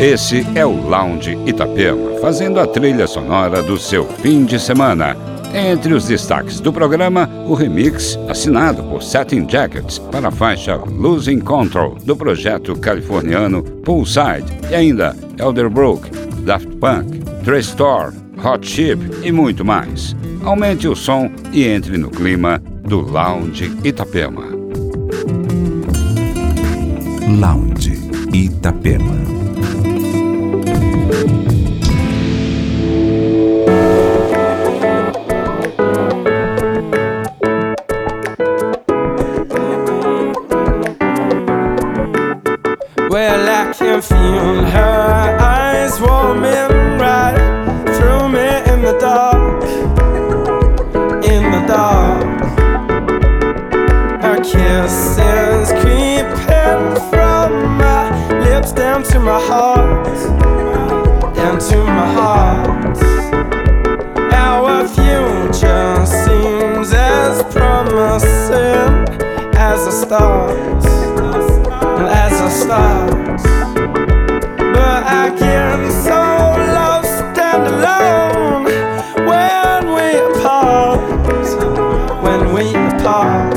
Esse é o Lounge Itapema, fazendo a trilha sonora do seu fim de semana. Entre os destaques do programa, o remix assinado por Satin Jackets para a faixa Losing Control do projeto californiano Poolside e ainda Elderbrook, Daft Punk, Store, Hot Chip e muito mais. Aumente o som e entre no clima do Lounge Itapema. Lounge Itapema. Down to my heart, down to my heart. Our future seems as promising as a start as a start. But I get so lost and alone when we apart. When we apart.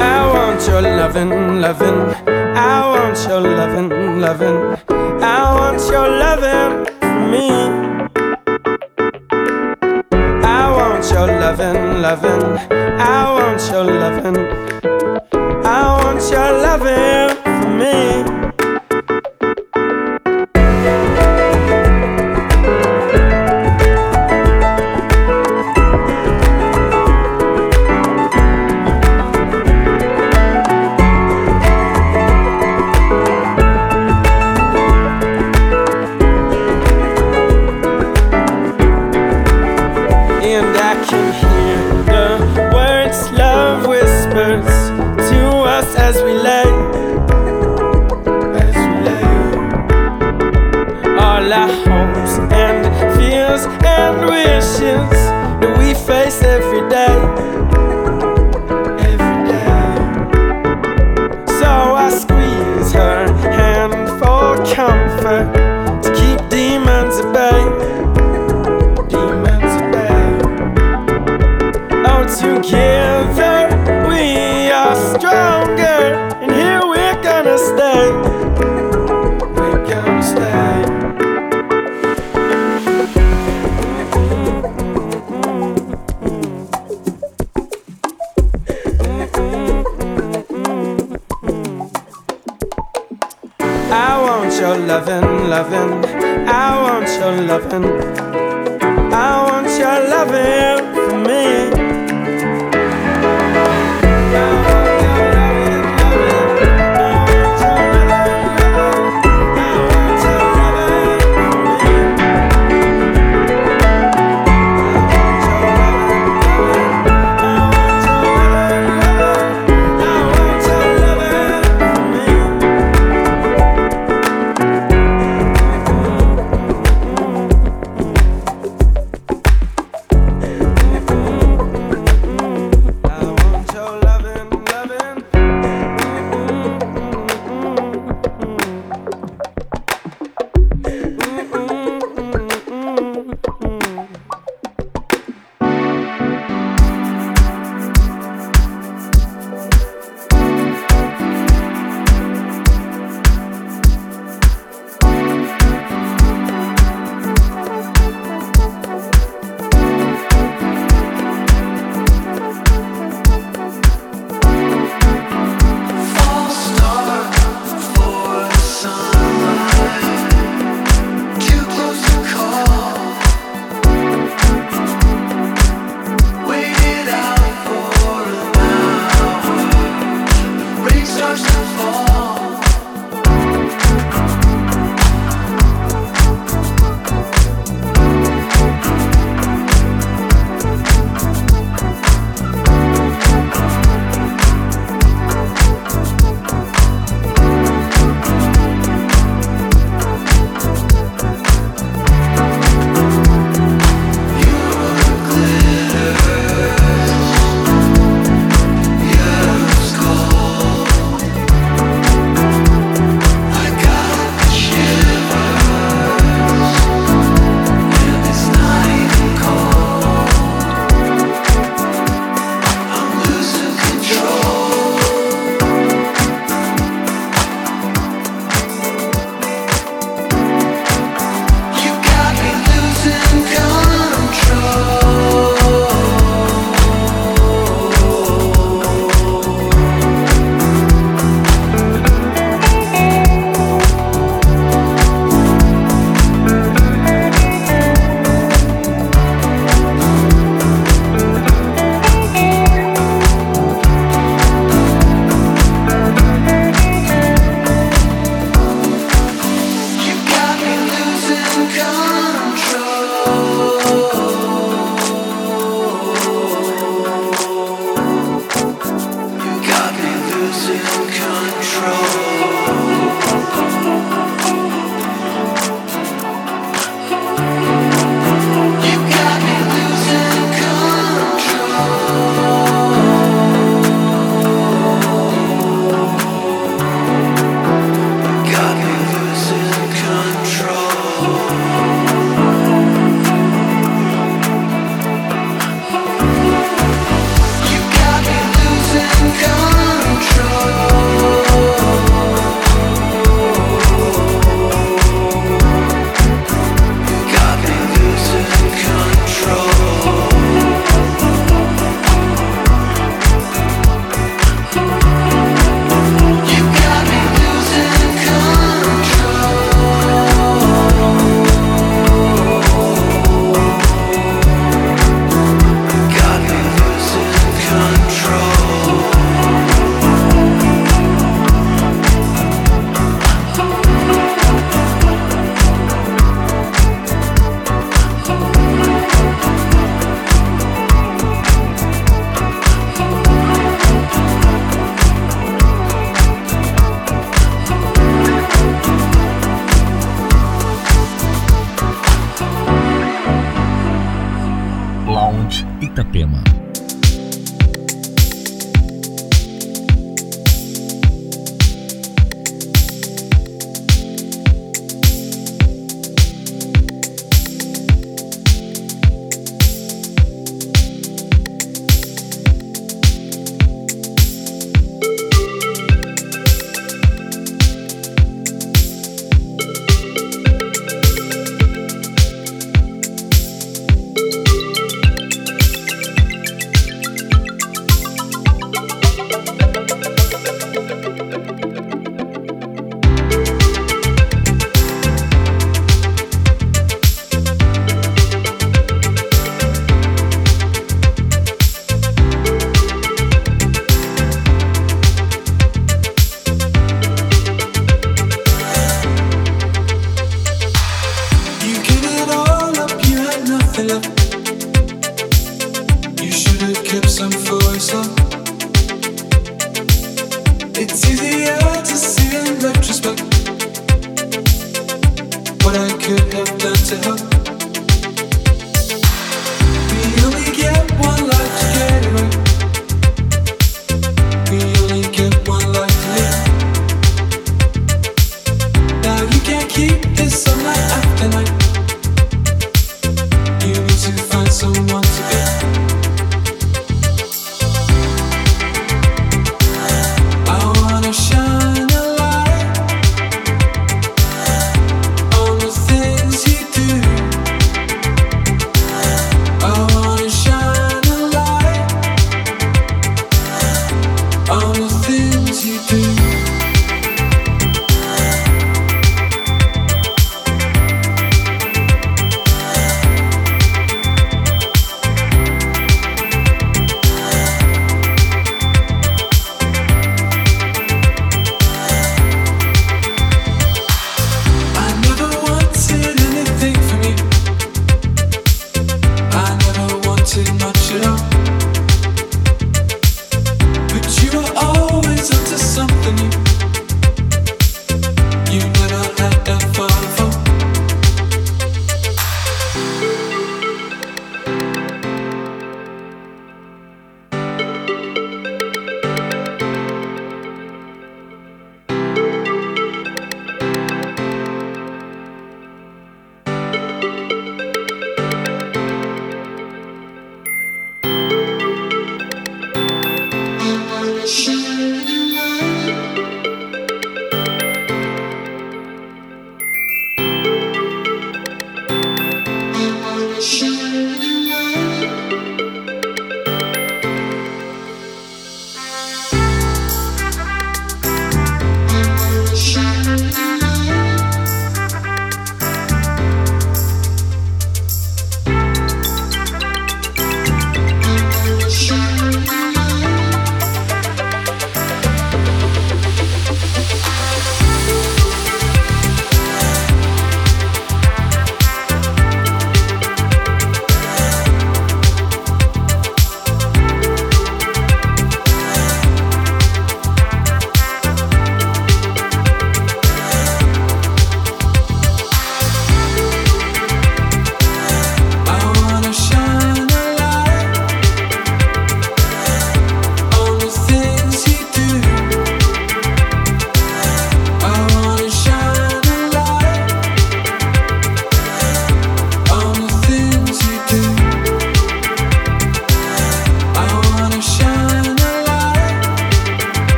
I want your loving, loving. I want your loving, loving. I want your loving for me. I want your loving, loving. I want your loving. I want your loving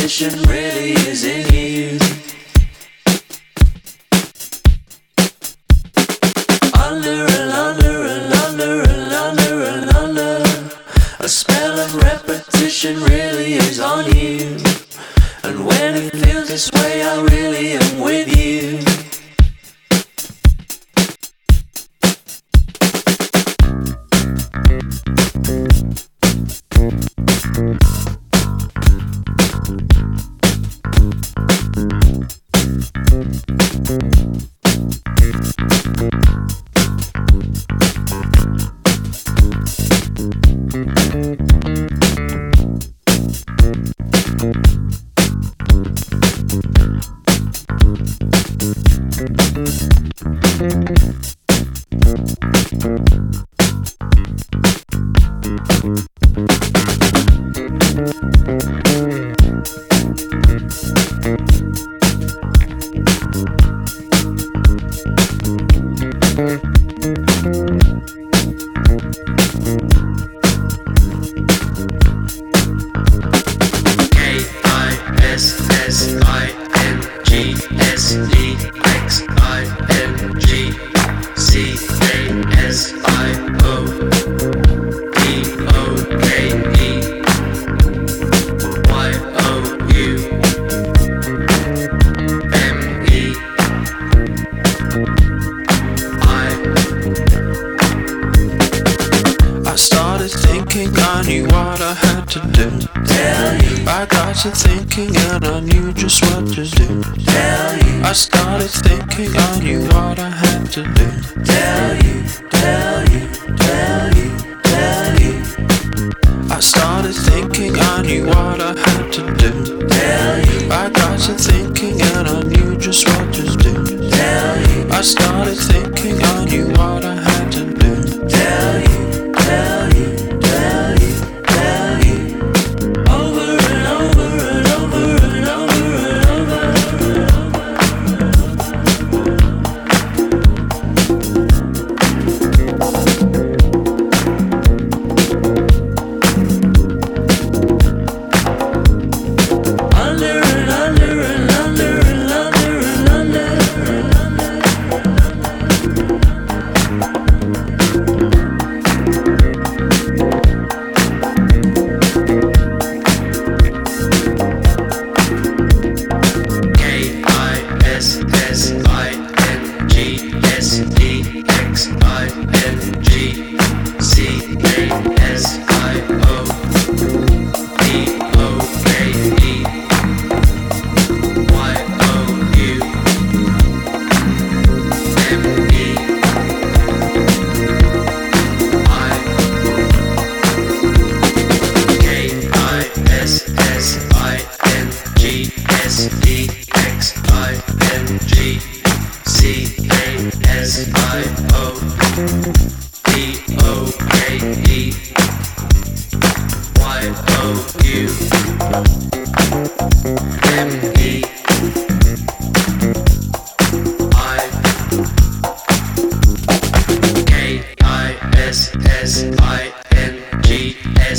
repetition really is in you. got you thinking, and I knew just what to do. Tell you. I started thinking, I knew what I had to do. Tell you, tell you, tell you, tell you. I started thinking, I knew what I had to do. Tell you. I got to thinking, and I knew just what to do. Tell you. I started thinking, I knew what I had to do.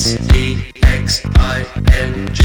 S E X I N G.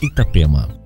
Itapema.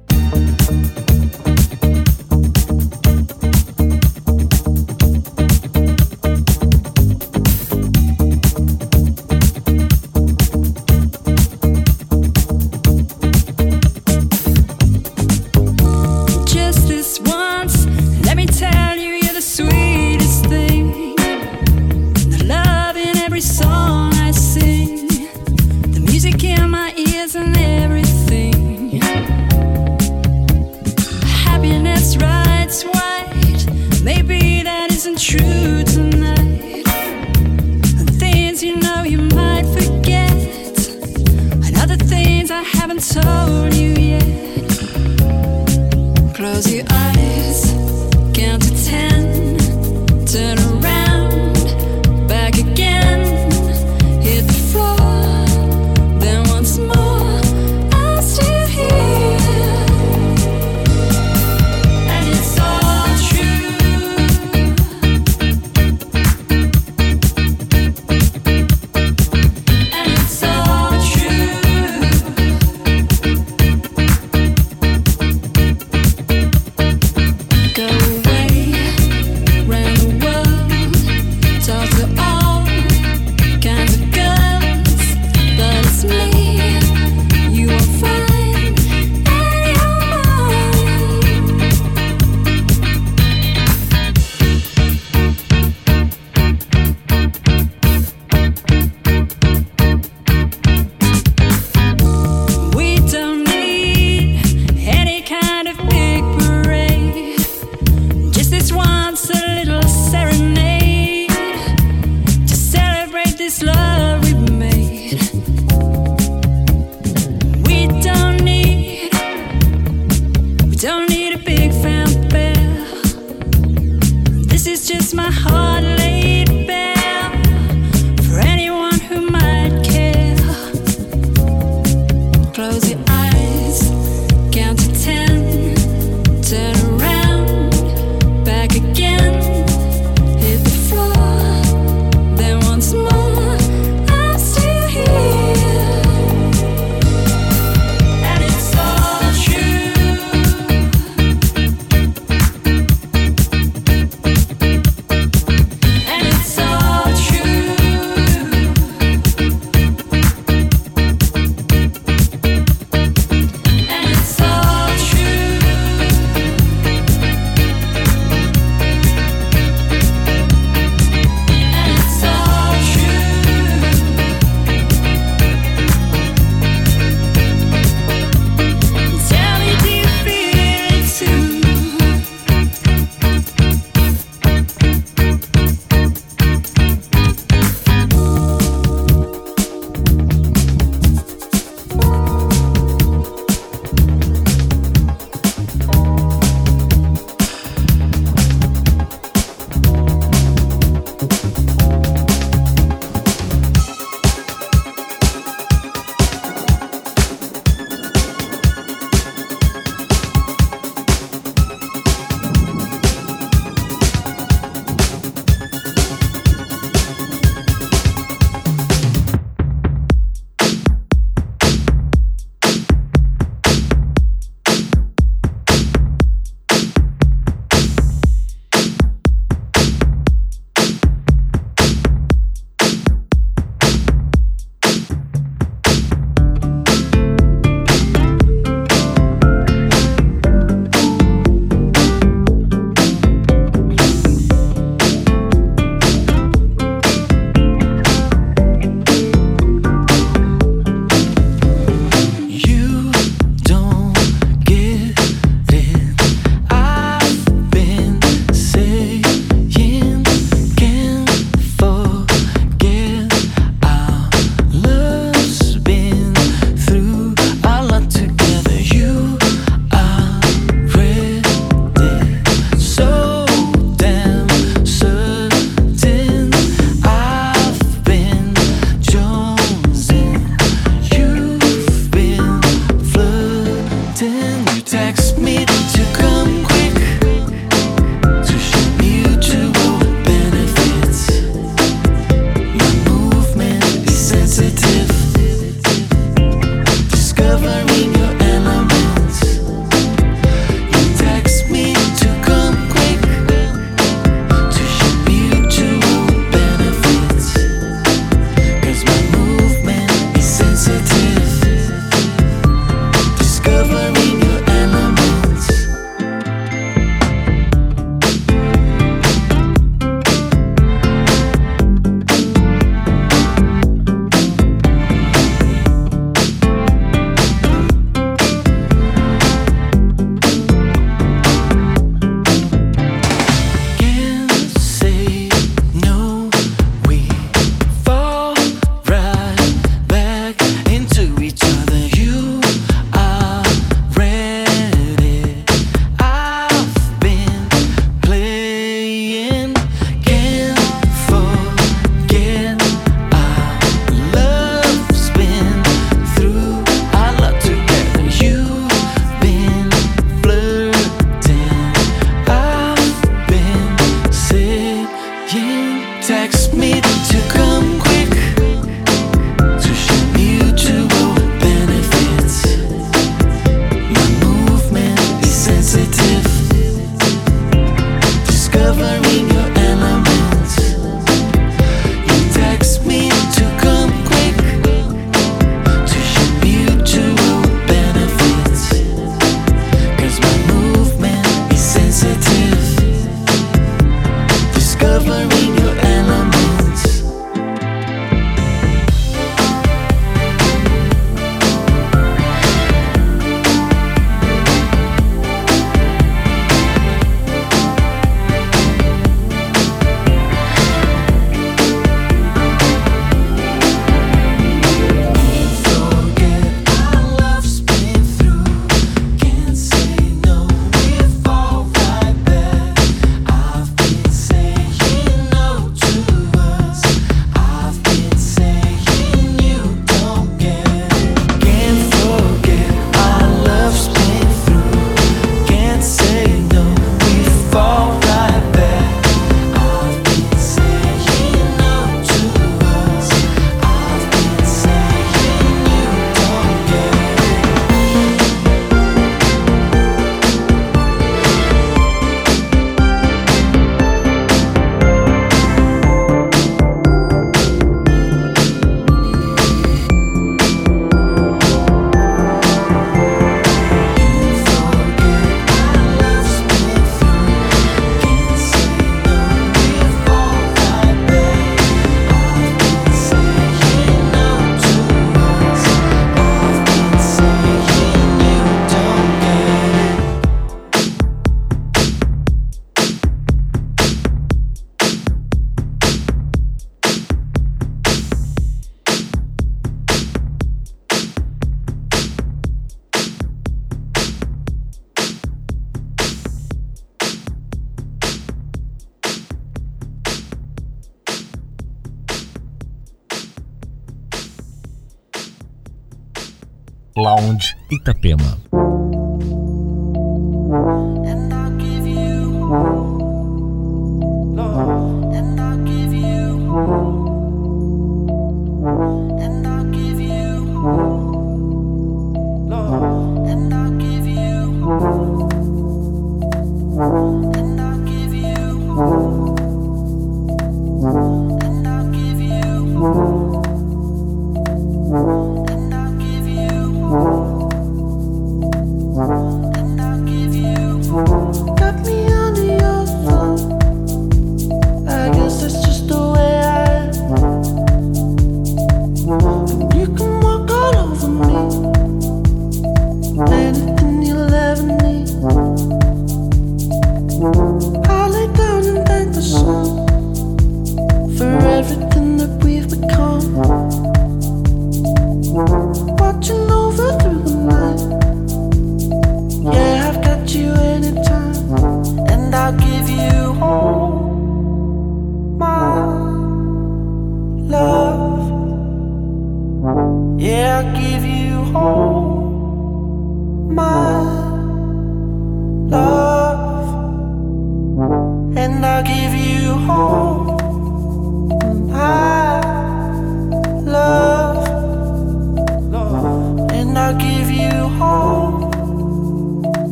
Itapema. see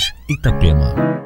Cidade Itapema.